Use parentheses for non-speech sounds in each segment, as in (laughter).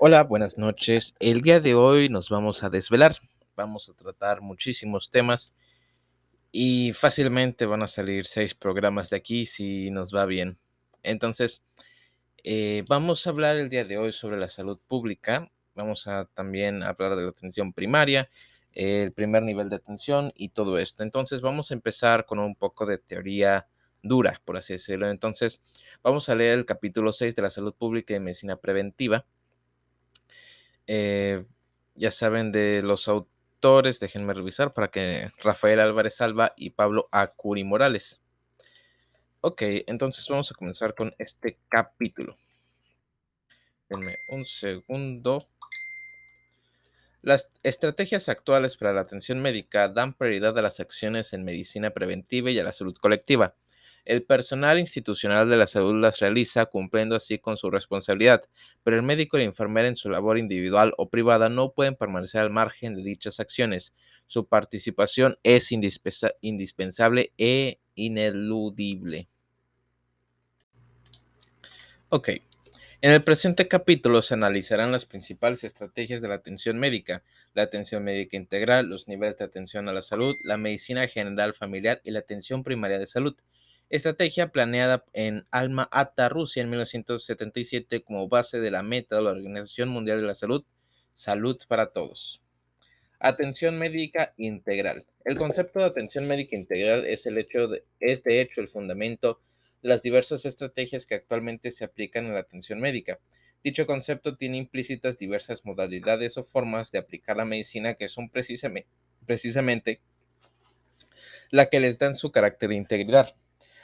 Hola, buenas noches. El día de hoy nos vamos a desvelar. Vamos a tratar muchísimos temas y fácilmente van a salir seis programas de aquí si nos va bien. Entonces, eh, vamos a hablar el día de hoy sobre la salud pública. Vamos a también hablar de la atención primaria, el primer nivel de atención y todo esto. Entonces, vamos a empezar con un poco de teoría dura, por así decirlo. Entonces, vamos a leer el capítulo 6 de la salud pública y medicina preventiva eh, ya saben de los autores, déjenme revisar para que Rafael Álvarez Alba y Pablo Acuri Morales. Ok, entonces vamos a comenzar con este capítulo. Denme un segundo. Las estrategias actuales para la atención médica dan prioridad a las acciones en medicina preventiva y a la salud colectiva. El personal institucional de la salud las realiza cumpliendo así con su responsabilidad, pero el médico y la enfermera en su labor individual o privada no pueden permanecer al margen de dichas acciones. Su participación es indispensable e ineludible. Ok. En el presente capítulo se analizarán las principales estrategias de la atención médica, la atención médica integral, los niveles de atención a la salud, la medicina general familiar y la atención primaria de salud estrategia planeada en Alma Ata, Rusia, en 1977 como base de la meta de la Organización Mundial de la Salud, Salud para Todos. Atención médica integral. El concepto de atención médica integral es, el hecho de, es hecho el fundamento de las diversas estrategias que actualmente se aplican en la atención médica. Dicho concepto tiene implícitas diversas modalidades o formas de aplicar la medicina que son precisamente, precisamente la que les dan su carácter de integridad.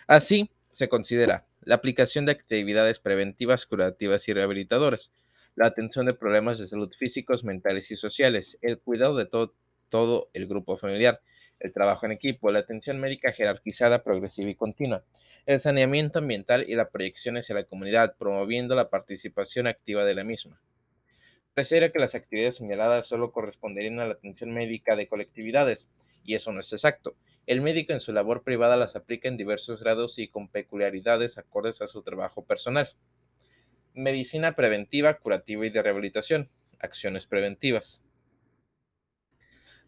Así, se considera la aplicación de actividades preventivas, curativas y rehabilitadoras, la atención de problemas de salud físicos, mentales y sociales, el cuidado de todo, el grupo familiar, el trabajo en equipo, la atención médica jerarquizada, progresiva y continua, el saneamiento ambiental y la proyección hacia la comunidad, promoviendo la participación activa de la misma. Pareciera que las actividades señaladas solo corresponderían a la atención médica de colectividades, y eso no es exacto. El médico en su labor privada las aplica en diversos grados y con peculiaridades acordes a su trabajo personal. Medicina preventiva, curativa y de rehabilitación. Acciones preventivas.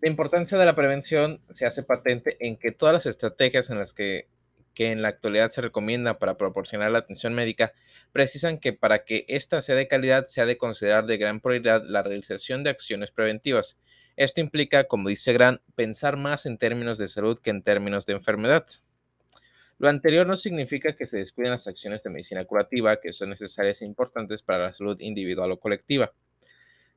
La importancia de la prevención se hace patente en que todas las estrategias en las que, que en la actualidad se recomienda para proporcionar la atención médica precisan que para que ésta sea de calidad se ha de considerar de gran prioridad la realización de acciones preventivas, esto implica, como dice Grant, pensar más en términos de salud que en términos de enfermedad. Lo anterior no significa que se descuiden las acciones de medicina curativa, que son necesarias e importantes para la salud individual o colectiva.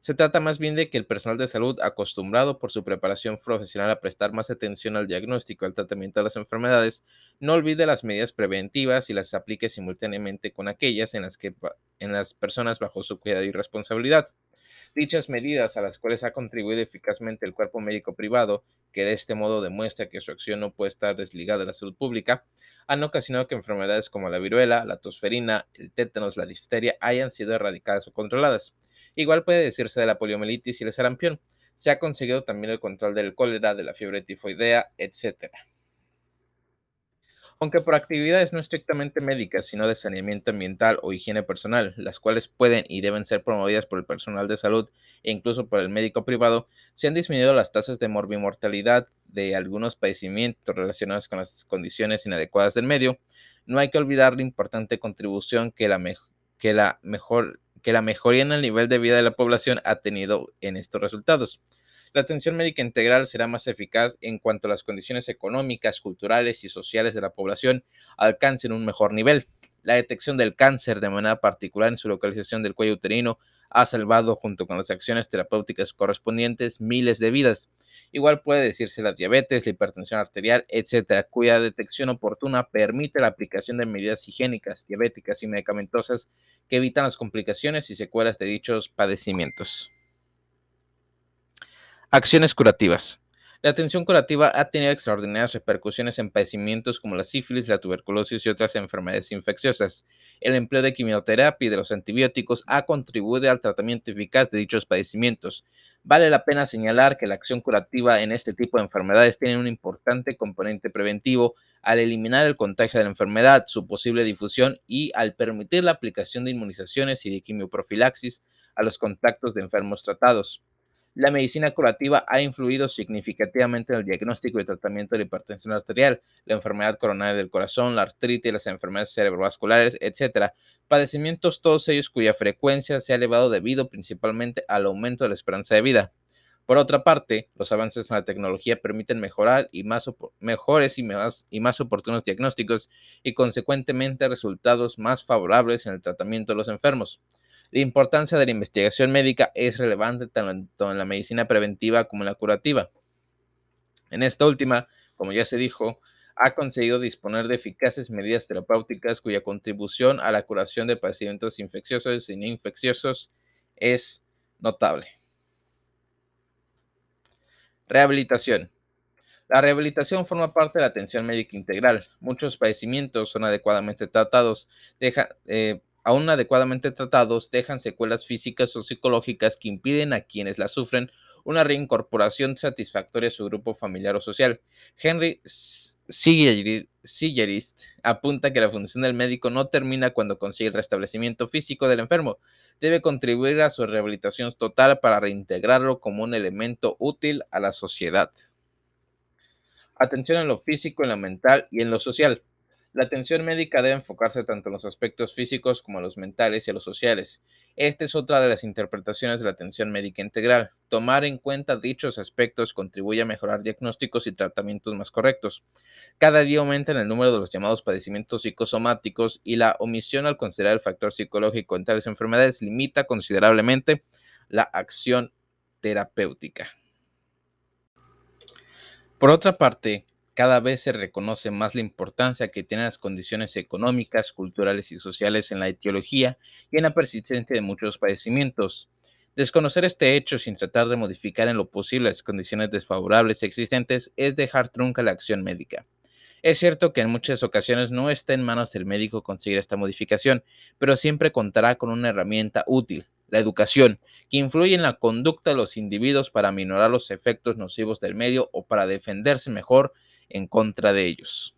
Se trata más bien de que el personal de salud, acostumbrado por su preparación profesional a prestar más atención al diagnóstico y al tratamiento de las enfermedades, no olvide las medidas preventivas y las aplique simultáneamente con aquellas en las que en las personas bajo su cuidado y responsabilidad. Dichas medidas, a las cuales ha contribuido eficazmente el cuerpo médico privado, que de este modo demuestra que su acción no puede estar desligada de la salud pública, han ocasionado que enfermedades como la viruela, la tosferina, el tétanos, la difteria hayan sido erradicadas o controladas. Igual puede decirse de la poliomielitis y el sarampión. Se ha conseguido también el control del cólera, de la fiebre tifoidea, etc aunque por actividades no estrictamente médicas, sino de saneamiento ambiental o higiene personal, las cuales pueden y deben ser promovidas por el personal de salud e incluso por el médico privado, se han disminuido las tasas de morbimortalidad de algunos padecimientos relacionados con las condiciones inadecuadas del medio, no hay que olvidar la importante contribución que la, que la, mejoría en el nivel de vida de la población ha tenido en estos resultados. La atención médica integral será más eficaz en cuanto las condiciones económicas, culturales y sociales de la población alcancen un mejor nivel. La detección del cáncer de manera particular en su localización del cuello uterino ha salvado, junto con las acciones terapéuticas correspondientes, miles de vidas. Igual puede decirse la diabetes, la hipertensión arterial, etcétera, cuya detección oportuna permite la aplicación de medidas higiénicas, diabéticas y medicamentosas que evitan las complicaciones y secuelas de dichos padecimientos. Acciones curativas. La atención curativa ha tenido extraordinarias repercusiones en padecimientos como la sífilis, la tuberculosis y otras enfermedades infecciosas. El empleo de quimioterapia y de los antibióticos ha contribuido al tratamiento eficaz de dichos padecimientos. Vale la pena señalar que la acción curativa en este tipo de enfermedades tiene un importante componente preventivo al eliminar el contagio de la enfermedad, su posible difusión y al permitir la aplicación de inmunizaciones y de quimioprofilaxis a los contactos de enfermos tratados. La medicina curativa ha influido significativamente en el diagnóstico y tratamiento de la hipertensión arterial, la enfermedad coronaria del corazón, la artritis, las enfermedades cerebrovasculares, etc. Padecimientos todos ellos cuya frecuencia se ha elevado debido principalmente al aumento de la esperanza de vida. Por otra parte, los avances en la tecnología permiten mejorar y más mejores y más, y más oportunos diagnósticos y consecuentemente resultados más favorables en el tratamiento de los enfermos. La importancia de la investigación médica es relevante tanto en la medicina preventiva como en la curativa. En esta última, como ya se dijo, ha conseguido disponer de eficaces medidas terapéuticas cuya contribución a la curación de padecimientos infecciosos y no infecciosos es notable. Rehabilitación. La rehabilitación forma parte de la atención médica integral. Muchos padecimientos son adecuadamente tratados, deja, eh, aún adecuadamente tratados, dejan secuelas físicas o psicológicas que impiden a quienes la sufren una reincorporación satisfactoria a su grupo familiar o social. Henry Sillerist apunta que la función del médico no termina cuando consigue el restablecimiento físico del enfermo, debe contribuir a su rehabilitación total para reintegrarlo como un elemento útil a la sociedad. Atención en lo físico, en lo mental y en lo social. La atención médica debe enfocarse tanto en los aspectos físicos como en los mentales y los sociales. Esta es otra de las interpretaciones de la atención médica integral. Tomar en cuenta dichos aspectos contribuye a mejorar diagnósticos y tratamientos más correctos. Cada día aumenta el número de los llamados padecimientos psicosomáticos y la omisión al considerar el factor psicológico en tales enfermedades limita considerablemente la acción terapéutica. Por otra parte, cada vez se reconoce más la importancia que tienen las condiciones económicas, culturales y sociales en la etiología y en la persistencia de muchos padecimientos. Desconocer este hecho sin tratar de modificar en lo posible las condiciones desfavorables existentes es dejar trunca la acción médica. Es cierto que en muchas ocasiones no está en manos del médico conseguir esta modificación, pero siempre contará con una herramienta útil, la educación, que influye en la conducta de los individuos para minorar los efectos nocivos del medio o para defenderse mejor en contra de ellos.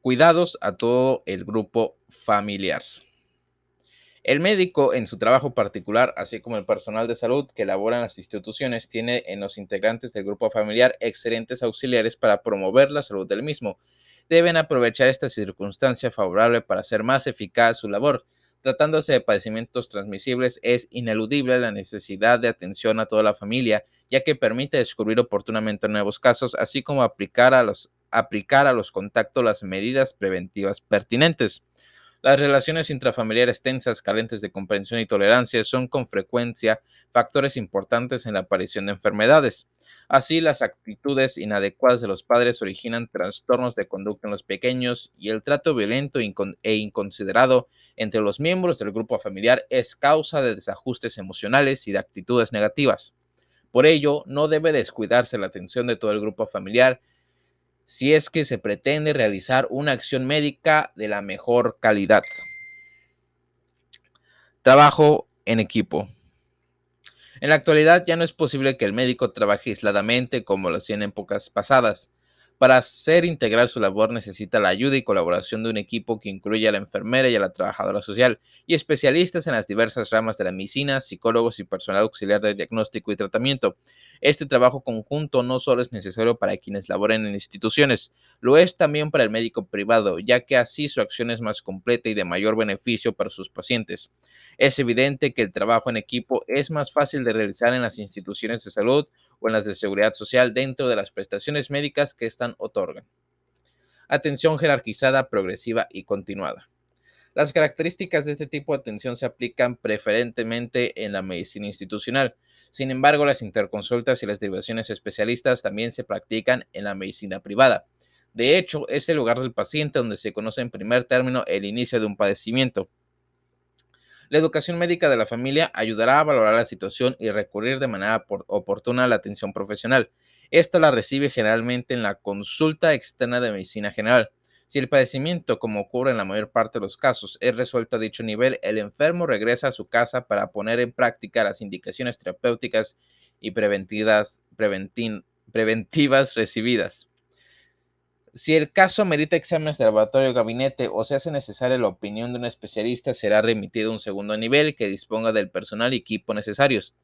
Cuidados a todo el grupo familiar. El médico, en su trabajo particular, así como el personal de salud que elabora en las instituciones, tiene en los integrantes del grupo familiar excelentes auxiliares para promover la salud del mismo. Deben aprovechar esta circunstancia favorable para hacer más eficaz su labor. Tratándose de padecimientos transmisibles, es ineludible la necesidad de atención a toda la familia ya que permite descubrir oportunamente nuevos casos, así como aplicar a los, aplicar a los contactos las medidas preventivas pertinentes. Las relaciones intrafamiliares tensas, carentes de comprensión y tolerancia son con frecuencia factores importantes en la aparición de enfermedades. Así, las actitudes inadecuadas de los padres originan trastornos de conducta en los pequeños y el trato violento e inconsiderado entre los miembros del grupo familiar es causa de desajustes emocionales y de actitudes negativas. Por ello, no debe descuidarse la atención de todo el grupo familiar si es que se pretende realizar una acción médica de la mejor calidad. Trabajo en equipo. En la actualidad ya no es posible que el médico trabaje aisladamente como lo hacía en épocas pasadas. Para hacer integral su labor necesita la ayuda y colaboración de un equipo que incluya a la enfermera y a la trabajadora social y especialistas en las diversas ramas de la medicina, psicólogos y personal auxiliar de diagnóstico y tratamiento. Este trabajo conjunto no solo es necesario para quienes laboren en instituciones, lo es también para el médico privado, ya que así su acción es más completa y de mayor beneficio para sus pacientes. Es evidente que el trabajo en equipo es más fácil de realizar en las instituciones de salud o en las de seguridad social dentro de las prestaciones médicas que están otorgan. Atención jerarquizada, progresiva y continuada. Las características de este tipo de atención se aplican preferentemente en la medicina institucional. Sin embargo, las interconsultas y las derivaciones especialistas también se practican en la medicina privada. De hecho, es el lugar del paciente donde se conoce en primer término el inicio de un padecimiento. La educación médica de la familia ayudará a valorar la situación y recurrir de manera oportuna a la atención profesional. Esta la recibe generalmente en la consulta externa de medicina general. Si el padecimiento, como ocurre en la mayor parte de los casos, es resuelto a dicho nivel, el enfermo regresa a su casa para poner en práctica las indicaciones terapéuticas y preventivas, preventivas recibidas. Si el caso merita exámenes de laboratorio o gabinete o se hace necesaria la opinión de un especialista, será remitido a un segundo nivel que disponga del personal y equipo necesarios.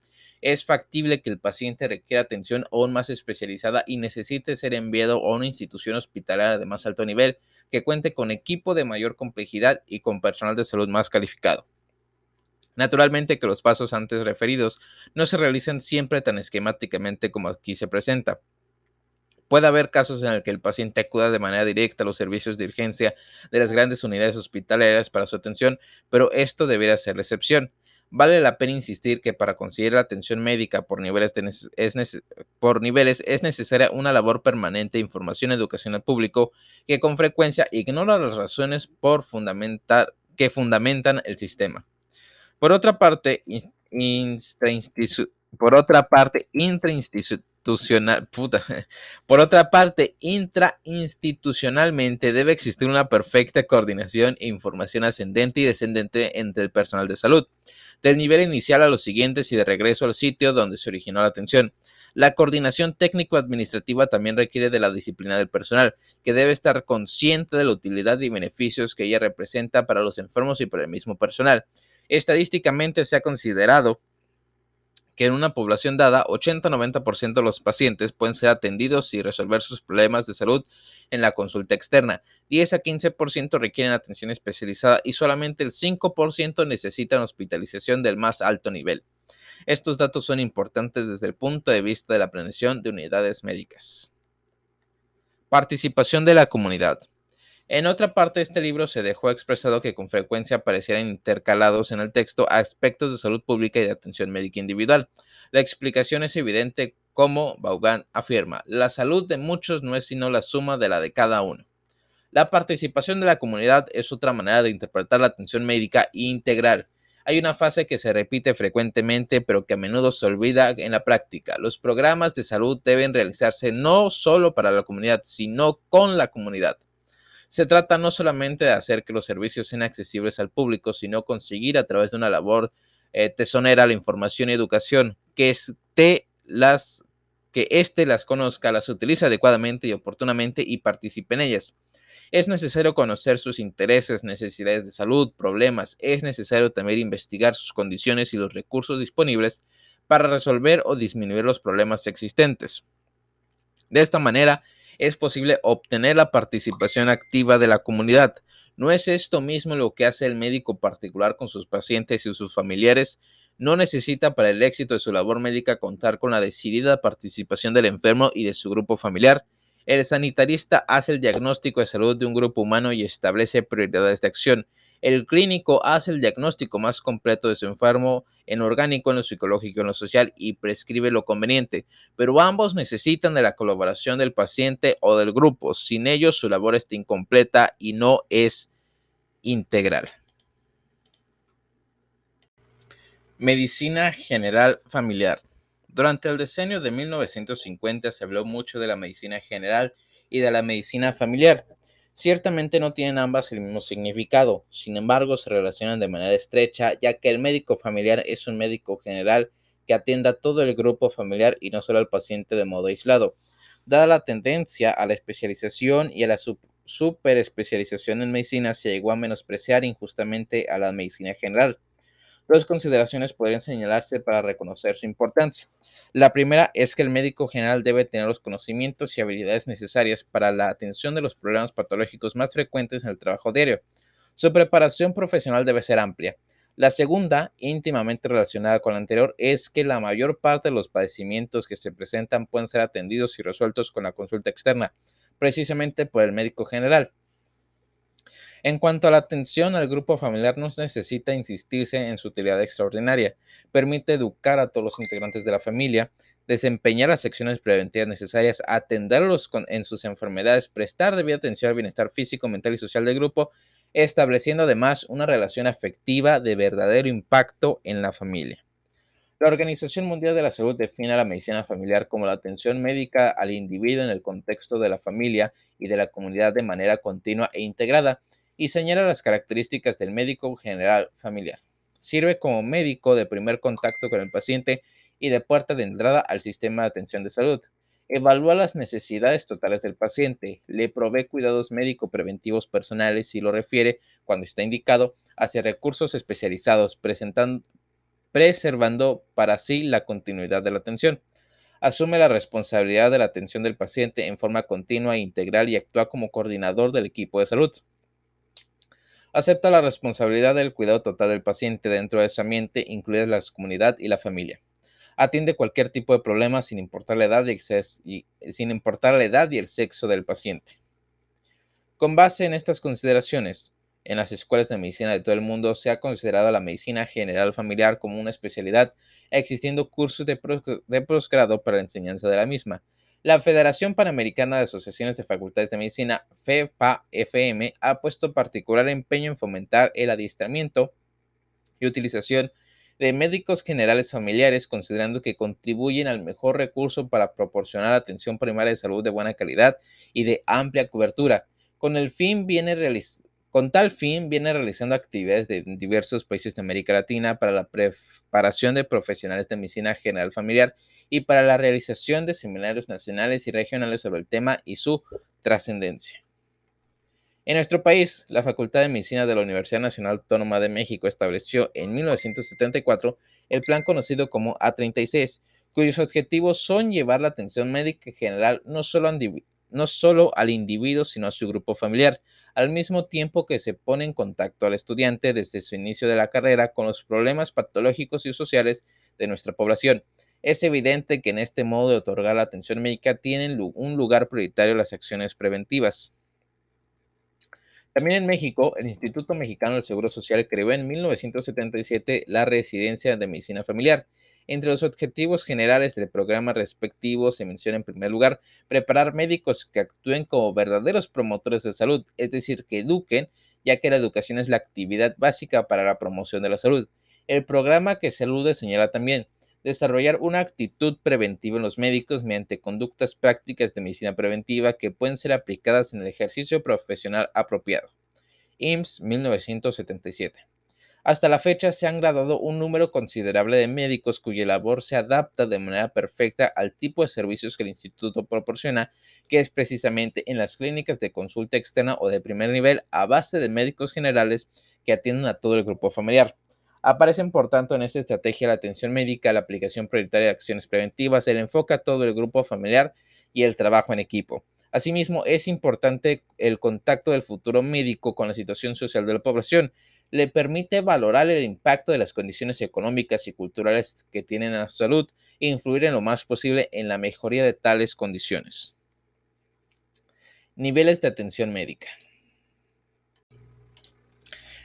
Es factible que el paciente requiera atención aún más especializada y necesite ser enviado a una institución hospitalaria de más alto nivel que cuente con equipo de mayor complejidad y con personal de salud más calificado. Naturalmente que los pasos antes referidos no se realizan siempre tan esquemáticamente como aquí se presenta. Puede haber casos en el que el paciente acuda de manera directa a los servicios de urgencia de las grandes unidades hospitalarias para su atención, pero esto debería ser la excepción. Vale la pena insistir que para conseguir la atención médica por niveles, es, por niveles es necesaria una labor permanente de información y educación público que con frecuencia ignora las razones por fundamentar, que fundamentan el sistema. Por otra parte, por otra parte, intrainstitucional, (laughs) por otra parte, intrainstitucionalmente debe existir una perfecta coordinación e información ascendente y descendente entre el personal de salud, del nivel inicial a los siguientes y de regreso al sitio donde se originó la atención. La coordinación técnico-administrativa también requiere de la disciplina del personal, que debe estar consciente de la utilidad y beneficios que ella representa para los enfermos y para el mismo personal. Estadísticamente se ha considerado que en una población dada, 80-90% de los pacientes pueden ser atendidos y resolver sus problemas de salud en la consulta externa. 10 a 15% requieren atención especializada y solamente el 5% necesitan hospitalización del más alto nivel. Estos datos son importantes desde el punto de vista de la planeación de unidades médicas. Participación de la comunidad. En otra parte de este libro se dejó expresado que con frecuencia aparecieran intercalados en el texto aspectos de salud pública y de atención médica individual. La explicación es evidente como Vaughan afirma, la salud de muchos no es sino la suma de la de cada uno. La participación de la comunidad es otra manera de interpretar la atención médica integral. Hay una fase que se repite frecuentemente pero que a menudo se olvida en la práctica. Los programas de salud deben realizarse no solo para la comunidad, sino con la comunidad. Se trata no solamente de hacer que los servicios sean accesibles al público, sino conseguir a través de una labor eh, tesonera la información y educación, que éste las, que éste las conozca, las utilice adecuadamente y oportunamente y participe en ellas. Es necesario conocer sus intereses, necesidades de salud, problemas. Es necesario también investigar sus condiciones y los recursos disponibles para resolver o disminuir los problemas existentes. De esta manera, es posible obtener la participación activa de la comunidad. ¿No es esto mismo lo que hace el médico particular con sus pacientes y sus familiares? No necesita para el éxito de su labor médica contar con la decidida participación del enfermo y de su grupo familiar. El sanitarista hace el diagnóstico de salud de un grupo humano y establece prioridades de acción. El clínico hace el diagnóstico más completo de su enfermo en orgánico, en lo psicológico, en lo social y prescribe lo conveniente, pero ambos necesitan de la colaboración del paciente o del grupo. Sin ellos su labor está incompleta y no es integral. Medicina general familiar. Durante el decenio de 1950 se habló mucho de la medicina general y de la medicina familiar. Ciertamente no tienen ambas el mismo significado, sin embargo se relacionan de manera estrecha, ya que el médico familiar es un médico general que atienda a todo el grupo familiar y no solo al paciente de modo aislado. Dada la tendencia a la especialización y a la superespecialización en medicina, se llegó a menospreciar injustamente a la medicina general. Dos consideraciones podrían señalarse para reconocer su importancia. La primera es que el médico general debe tener los conocimientos y habilidades necesarias para la atención de los problemas patológicos más frecuentes en el trabajo diario. Su preparación profesional debe ser amplia. La segunda, íntimamente relacionada con la anterior, es que la mayor parte de los padecimientos que se presentan pueden ser atendidos y resueltos con la consulta externa, precisamente por el médico general. En cuanto a la atención al grupo familiar, no necesita insistirse en su utilidad extraordinaria. Permite educar a todos los integrantes de la familia, desempeñar las acciones preventivas necesarias, atenderlos en sus enfermedades, prestar debida atención al bienestar físico, mental y social del grupo, estableciendo además una relación afectiva de verdadero impacto en la familia. La Organización Mundial de la Salud define a la medicina familiar como la atención médica al individuo en el contexto de la familia y de la comunidad de manera continua e integrada y señala las características del médico general familiar. Sirve como médico de primer contacto con el paciente y de puerta de entrada al sistema de atención de salud. Evalúa las necesidades totales del paciente, le provee cuidados médico preventivos personales si lo refiere, cuando está indicado, hacia recursos especializados, preservando para sí la continuidad de la atención. Asume la responsabilidad de la atención del paciente en forma continua e integral y actúa como coordinador del equipo de salud. Acepta la responsabilidad del cuidado total del paciente dentro de su ambiente, incluida la comunidad y la familia. Atiende cualquier tipo de problema sin importar la edad y, sin importar la edad y el sexo del paciente. Con base en estas consideraciones, en las escuelas de medicina de todo el mundo se ha considerado la medicina general familiar como una especialidad, existiendo cursos de, posgrado para la enseñanza de la misma. La Federación Panamericana de Asociaciones de Facultades de Medicina, FEPA-FM, ha puesto particular empeño en fomentar el adiestramiento y utilización de médicos generales familiares, considerando que contribuyen al mejor recurso para proporcionar atención primaria de salud de buena calidad y de amplia cobertura. Con el fin viene con tal fin, viene realizando actividades de diversos países de América Latina para la preparación de profesionales de medicina general familiar y para la realización de seminarios nacionales y regionales sobre el tema y su trascendencia. En nuestro país, la Facultad de Medicina de la Universidad Nacional Autónoma de México estableció en 1974 el plan conocido como A36, cuyos objetivos son llevar la atención médica general no no solo al individuo, sino a su grupo familiar, al mismo tiempo que se pone en contacto al estudiante desde su inicio de la carrera con los problemas patológicos y sociales de nuestra población. Es evidente que en este modo de otorgar la atención médica tienen un lugar prioritario las acciones preventivas. También en México, el Instituto Mexicano del Seguro Social creó en 1977 la Residencia de Medicina Familiar, entre los objetivos generales del programa respectivo se menciona en primer lugar preparar médicos que actúen como verdaderos promotores de salud, es decir, que eduquen, ya que la educación es la actividad básica para la promoción de la salud. El programa que se señala también desarrollar una actitud preventiva en los médicos mediante conductas prácticas de medicina preventiva que pueden ser aplicadas en el ejercicio profesional apropiado. IMSS 1977. Hasta la fecha se han graduado un número considerable de médicos cuya labor se adapta de manera perfecta al tipo de servicios que el instituto proporciona, que es precisamente en las clínicas de consulta externa o de primer nivel a base de médicos generales que atienden a todo el grupo familiar. Aparecen, por tanto, en esta estrategia la atención médica, la aplicación prioritaria de acciones preventivas, el enfoque a todo el grupo familiar y el trabajo en equipo. Asimismo, es importante el contacto del futuro médico con la situación social de la población, le permite valorar el impacto de las condiciones económicas y culturales que tienen a la salud e influir en lo más posible en la mejoría de tales condiciones. Niveles de atención médica.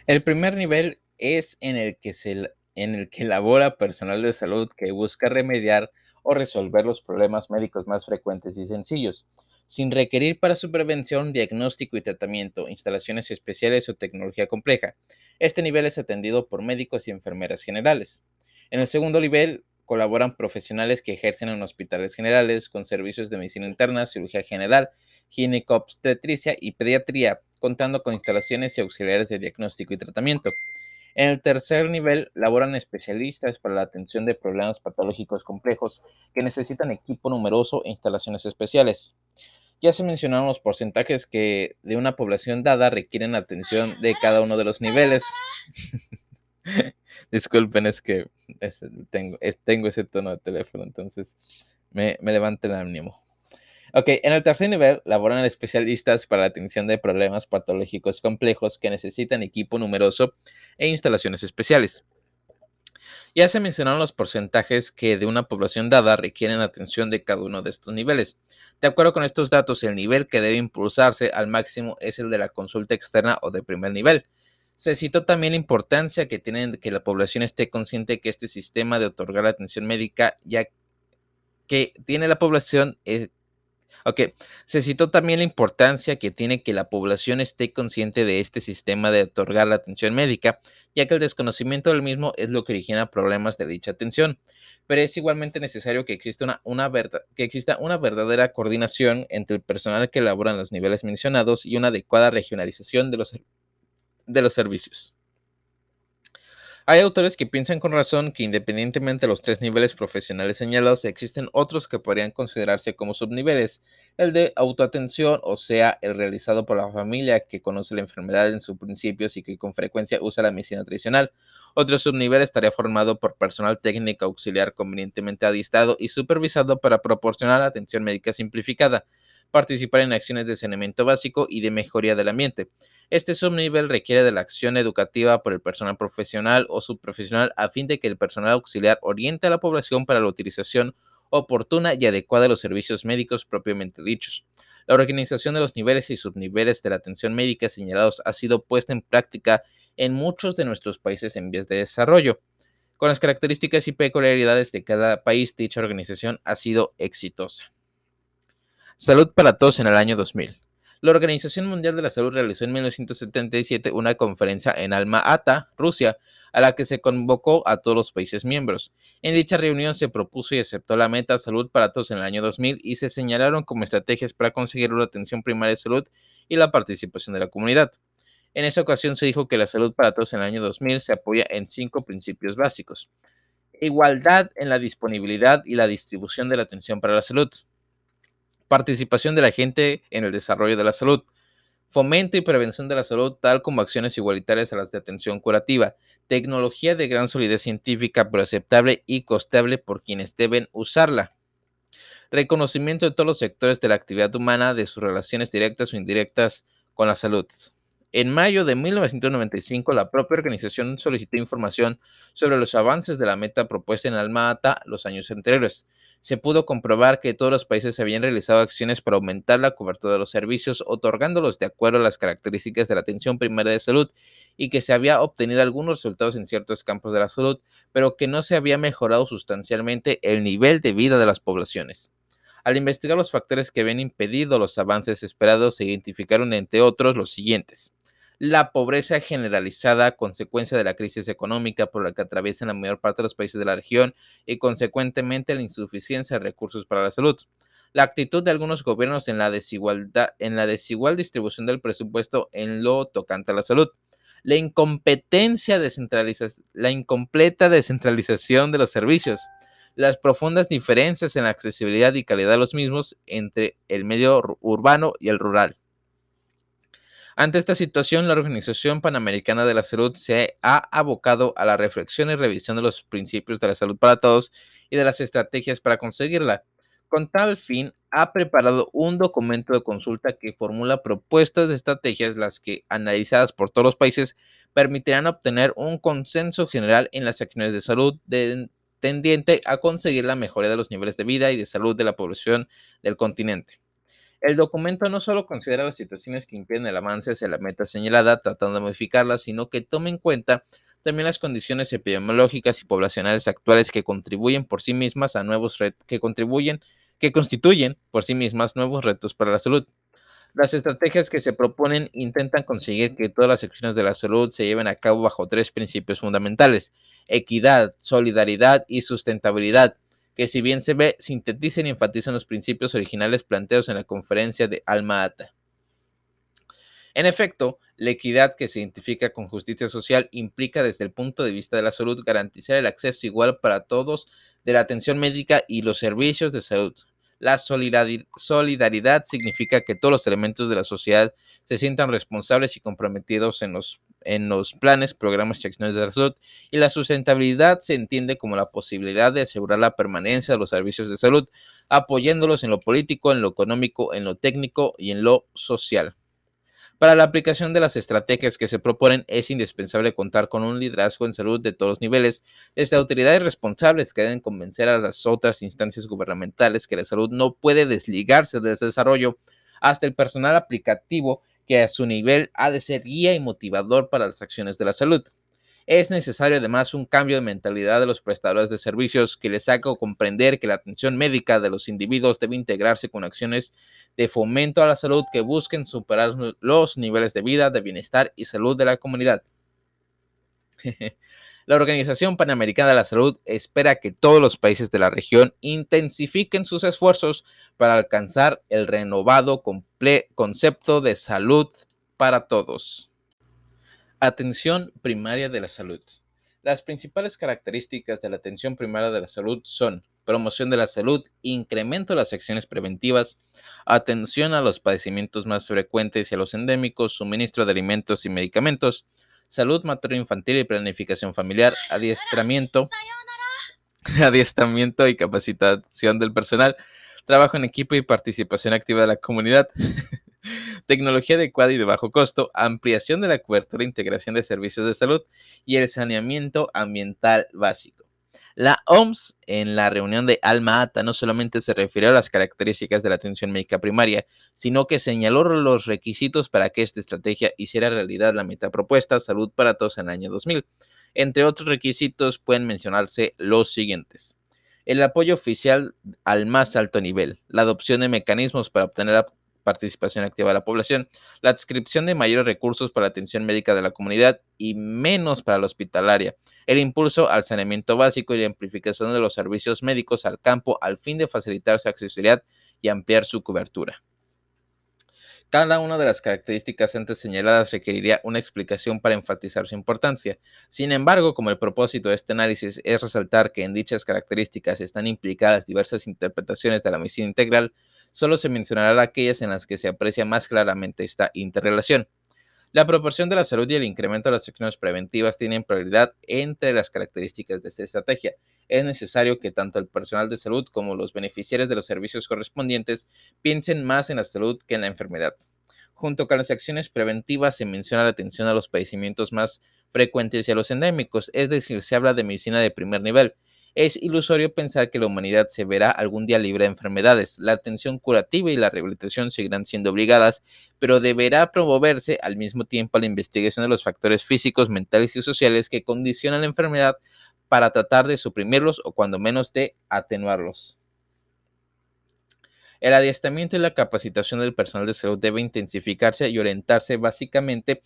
El primer nivel es en el que se en el que labora personal de salud que busca remediar o resolver los problemas médicos más frecuentes y sencillos sin requerir para su prevención diagnóstico y tratamiento, instalaciones especiales o tecnología compleja. Este nivel es atendido por médicos y enfermeras generales. En el segundo nivel colaboran profesionales que ejercen en hospitales generales con servicios de medicina interna, cirugía general, ginecobstetricia y pediatría, contando con instalaciones y auxiliares de diagnóstico y tratamiento. En el tercer nivel laboran especialistas para la atención de problemas patológicos complejos que necesitan equipo numeroso e instalaciones especiales. Ya se mencionaron los porcentajes que de una población dada requieren atención de cada uno de los niveles. (laughs) Disculpen, es que tengo, ese tono de teléfono, entonces me, me el ánimo. Ok, en el tercer nivel laboran especialistas para la atención de problemas patológicos complejos que necesitan equipo numeroso e instalaciones especiales. Ya se mencionaron los porcentajes que de una población dada requieren atención de cada uno de estos niveles. De acuerdo con estos datos, el nivel que debe impulsarse al máximo es el de la consulta externa o de primer nivel. Se citó también la importancia que tiene que la población esté consciente que este sistema de otorgar atención médica, ya que tiene la población, eh, Ok, se citó también la importancia que tiene que la población esté consciente de este sistema de otorgar la atención médica, ya que el desconocimiento del mismo es lo que origina problemas de dicha atención. Pero es igualmente necesario que exista una, que exista una verdadera coordinación entre el personal que elabora los niveles mencionados y una adecuada regionalización de los servicios. Hay autores que piensan con razón que independientemente de los tres niveles profesionales señalados, existen otros que podrían considerarse como subniveles. El de autoatención, o sea, el realizado por la familia que conoce la enfermedad en sus principios y que con frecuencia usa la medicina tradicional. Otro subnivel estaría formado por personal técnico auxiliar convenientemente adiestrado y supervisado para proporcionar atención médica simplificada participar en acciones de saneamiento básico y de mejoría del ambiente. Este subnivel requiere de la acción educativa por el personal profesional o subprofesional a fin de que el personal auxiliar oriente a la población para la utilización oportuna y adecuada de los servicios médicos propiamente dichos. La organización de los niveles y subniveles de la atención médica señalados ha sido puesta en práctica en muchos de nuestros países en vías de desarrollo. Con las características y peculiaridades de cada país, dicha organización ha sido exitosa. Salud para Todos en el año 2000. La Organización Mundial de la Salud realizó en 1977 una conferencia en Alma-Ata, Rusia, a la que se convocó a todos los países miembros. En dicha reunión se propuso y aceptó la meta Salud para Todos en el año 2000 y se señalaron como estrategias para conseguir la atención primaria de salud y la participación de la comunidad. En esa ocasión se dijo que la salud para todos en el año 2000 se apoya en cinco principios básicos. Igualdad en la disponibilidad y la distribución de la atención para la salud participación de la gente en el desarrollo de la salud, fomento y prevención de la salud, tal como acciones igualitarias a las de atención curativa, tecnología de gran solidez científica pero aceptable y costable por quienes deben usarla. Reconocimiento de todos los sectores de la actividad humana, de sus relaciones directas o indirectas con la salud. En mayo de 1995, la propia organización solicitó información sobre los avances de la meta propuesta en Alma-Ata los años anteriores. Se pudo comprobar que todos los países habían realizado acciones para aumentar la cobertura de los servicios, otorgándolos de acuerdo a las características de la atención primaria de salud, y que se había obtenido algunos resultados en ciertos campos de la salud, pero que no se había mejorado sustancialmente el nivel de vida de las poblaciones. Al investigar los factores que habían impedido los avances esperados, se identificaron entre otros los siguientes la pobreza generalizada, consecuencia de la crisis económica por la que atraviesan la mayor parte de los países de la región y consecuentemente la insuficiencia de recursos para la salud. La actitud de algunos gobiernos en la desigualdad, en la desigual distribución del presupuesto en lo tocante a la salud. La incompetencia la incompleta descentralización de los servicios. Las profundas diferencias en la accesibilidad y calidad de los mismos entre el medio urbano y el rural ante esta situación, la Organización Panamericana de la Salud se ha abocado a la reflexión y revisión de los principios de la salud para todos y de las estrategias para conseguirla. Con tal fin, ha preparado un documento de consulta que formula propuestas de estrategias las que, analizadas por todos los países, permitirán obtener un consenso general en las acciones de salud tendiente a conseguir la mejoría de los niveles de vida y de salud de la población del continente. El documento no solo considera las situaciones que impiden el avance hacia la meta señalada, tratando de modificarlas, sino que toma en cuenta también las condiciones epidemiológicas y poblacionales actuales que contribuyen por sí mismas a nuevos retos, que contribuyen, que constituyen por sí mismas nuevos retos para la salud. Las estrategias que se proponen intentan conseguir que todas las secciones de la salud se lleven a cabo bajo tres principios fundamentales: equidad, solidaridad y sustentabilidad que si bien se ve, sintetizan y enfatizan los principios originales planteados en la conferencia de Alma Ata. En efecto, la equidad que se identifica con justicia social implica desde el punto de vista de la salud garantizar el acceso igual para todos de la atención médica y los servicios de salud. La solidaridad significa que todos los elementos de la sociedad se sientan responsables y comprometidos en los en los planes, programas y acciones de la salud y la sustentabilidad se entiende como la posibilidad de asegurar la permanencia de los servicios de salud, apoyándolos en lo político, en lo económico, en lo técnico y en lo social. Para la aplicación de las estrategias que se proponen es indispensable contar con un liderazgo en salud de todos los niveles, desde autoridades responsables que deben convencer a las otras instancias gubernamentales que la salud no puede desligarse del desarrollo, hasta el personal aplicativo que a su nivel ha de ser guía y motivador para las acciones de la salud. Es necesario además un cambio de mentalidad de los prestadores de servicios que les haga comprender que la atención médica de los individuos debe integrarse con acciones de fomento a la salud que busquen superar los niveles de vida, de bienestar y salud de la comunidad. (laughs) La Organización Panamericana de la Salud espera que todos los países de la región intensifiquen sus esfuerzos para alcanzar el renovado concepto de salud para todos. Atención primaria de la salud. Las principales características de la atención primaria de la salud son promoción de la salud, incremento de las acciones preventivas, atención a los padecimientos más frecuentes y a los endémicos, suministro de alimentos y medicamentos, salud materno-infantil y planificación familiar, adiestramiento, (laughs) adiestramiento y capacitación del personal, trabajo en equipo y participación activa de la comunidad, (laughs) tecnología adecuada y de bajo costo, ampliación de la cobertura e integración de servicios de salud y el saneamiento ambiental básico. La OMS en la reunión de Alma Ata no solamente se refirió a las características de la atención médica primaria, sino que señaló los requisitos para que esta estrategia hiciera realidad la meta propuesta Salud para Todos en el año 2000. Entre otros requisitos pueden mencionarse los siguientes. El apoyo oficial al más alto nivel, la adopción de mecanismos para obtener participación activa de la población, la adscripción de mayores recursos para la atención médica de la comunidad y menos para la hospitalaria, el impulso al saneamiento básico y la amplificación de los servicios médicos al campo al fin de facilitar su accesibilidad y ampliar su cobertura. Cada una de las características antes señaladas requeriría una explicación para enfatizar su importancia. Sin embargo, como el propósito de este análisis es resaltar que en dichas características están implicadas diversas interpretaciones de la medicina integral, solo se mencionará aquellas en las que se aprecia más claramente esta interrelación. La proporción de la salud y el incremento de las acciones preventivas tienen prioridad entre las características de esta estrategia. Es necesario que tanto el personal de salud como los beneficiarios de los servicios correspondientes piensen más en la salud que en la enfermedad. Junto con las acciones preventivas se menciona la atención a los padecimientos más frecuentes y a los endémicos, es decir, se habla de medicina de primer nivel, es ilusorio pensar que la humanidad se verá algún día libre de enfermedades. La atención curativa y la rehabilitación seguirán siendo obligadas, pero deberá promoverse al mismo tiempo la investigación de los factores físicos, mentales y sociales que condicionan la enfermedad para tratar de suprimirlos o cuando menos de atenuarlos. El adiestramiento y la capacitación del personal de salud debe intensificarse y orientarse básicamente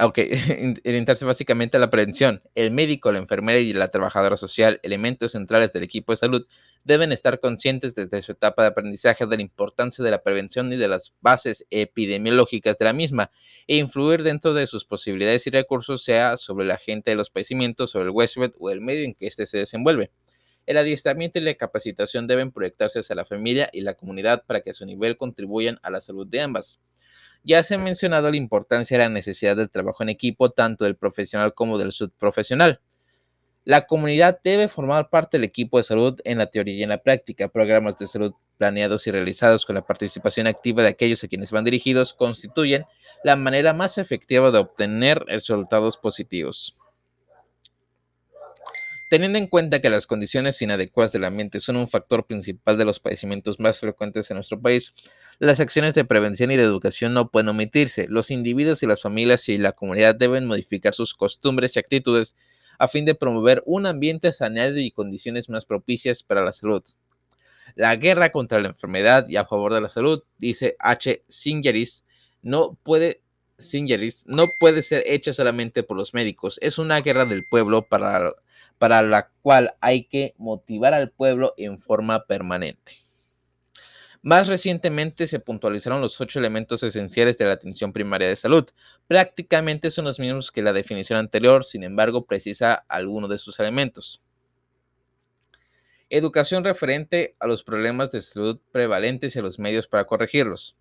Ok, (laughs) orientarse básicamente a la prevención. El médico, la enfermera y la trabajadora social, elementos centrales del equipo de salud, deben estar conscientes desde su etapa de aprendizaje de la importancia de la prevención y de las bases epidemiológicas de la misma, e influir dentro de sus posibilidades y recursos, sea sobre la gente de los padecimientos, sobre el huésped o el medio en que éste se desenvuelve. El adiestramiento y la capacitación deben proyectarse hacia la familia y la comunidad para que a su nivel contribuyan a la salud de ambas. Ya se ha mencionado la importancia y la necesidad del trabajo en equipo tanto del profesional como del subprofesional. La comunidad debe formar parte del equipo de salud en la teoría y en la práctica. Programas de salud planeados y realizados con la participación activa de aquellos a quienes van dirigidos constituyen la manera más efectiva de obtener resultados positivos. Teniendo en cuenta que las condiciones inadecuadas del ambiente son un factor principal de los padecimientos más frecuentes en nuestro país, las acciones de prevención y de educación no pueden omitirse. Los individuos y las familias y la comunidad deben modificar sus costumbres y actitudes a fin de promover un ambiente saneado y condiciones más propicias para la salud. La guerra contra la enfermedad y a favor de la salud, dice H. Singeris, no puede, Singeris, no puede ser hecha solamente por los médicos. Es una guerra del pueblo para, para la cual hay que motivar al pueblo en forma permanente. Más recientemente se puntualizaron los ocho elementos esenciales de la atención primaria de salud. Prácticamente son los mismos que la definición anterior, sin embargo precisa alguno de sus elementos. Educación referente a los problemas de salud prevalentes y a los medios para corregirlos.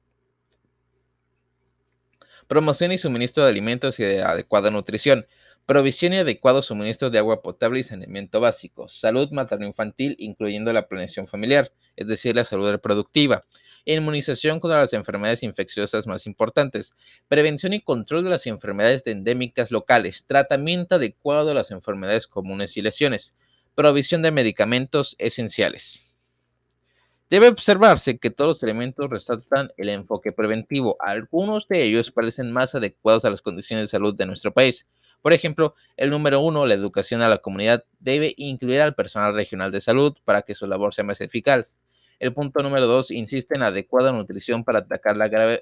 Promoción y suministro de alimentos y de adecuada nutrición. Provisión y adecuado suministro de agua potable y saneamiento básico. Salud materno-infantil, incluyendo la planeación familiar, es decir, la salud reproductiva. Inmunización contra las enfermedades infecciosas más importantes. Prevención y control de las enfermedades endémicas locales. Tratamiento adecuado de las enfermedades comunes y lesiones. Provisión de medicamentos esenciales. Debe observarse que todos los elementos resaltan el enfoque preventivo. Algunos de ellos parecen más adecuados a las condiciones de salud de nuestro país Por ejemplo, el número uno, la educación a la comunidad, debe incluir al personal regional de salud para que su labor sea más eficaz. El punto número dos insiste en adecuada nutrición para atacar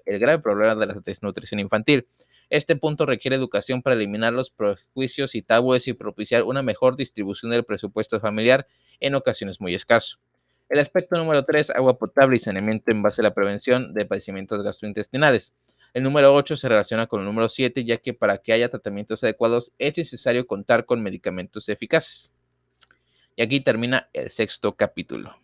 el grave problema de la desnutrición infantil. Este punto requiere educación para eliminar los prejuicios y tabúes y propiciar una mejor distribución del presupuesto familiar en ocasiones muy escaso. El aspecto número 3, agua potable y saneamiento en base a la prevención de padecimientos gastrointestinales. El número 8 se relaciona con el número 7, ya que para que haya tratamientos adecuados es necesario contar con medicamentos eficaces. Y aquí termina el sexto capítulo.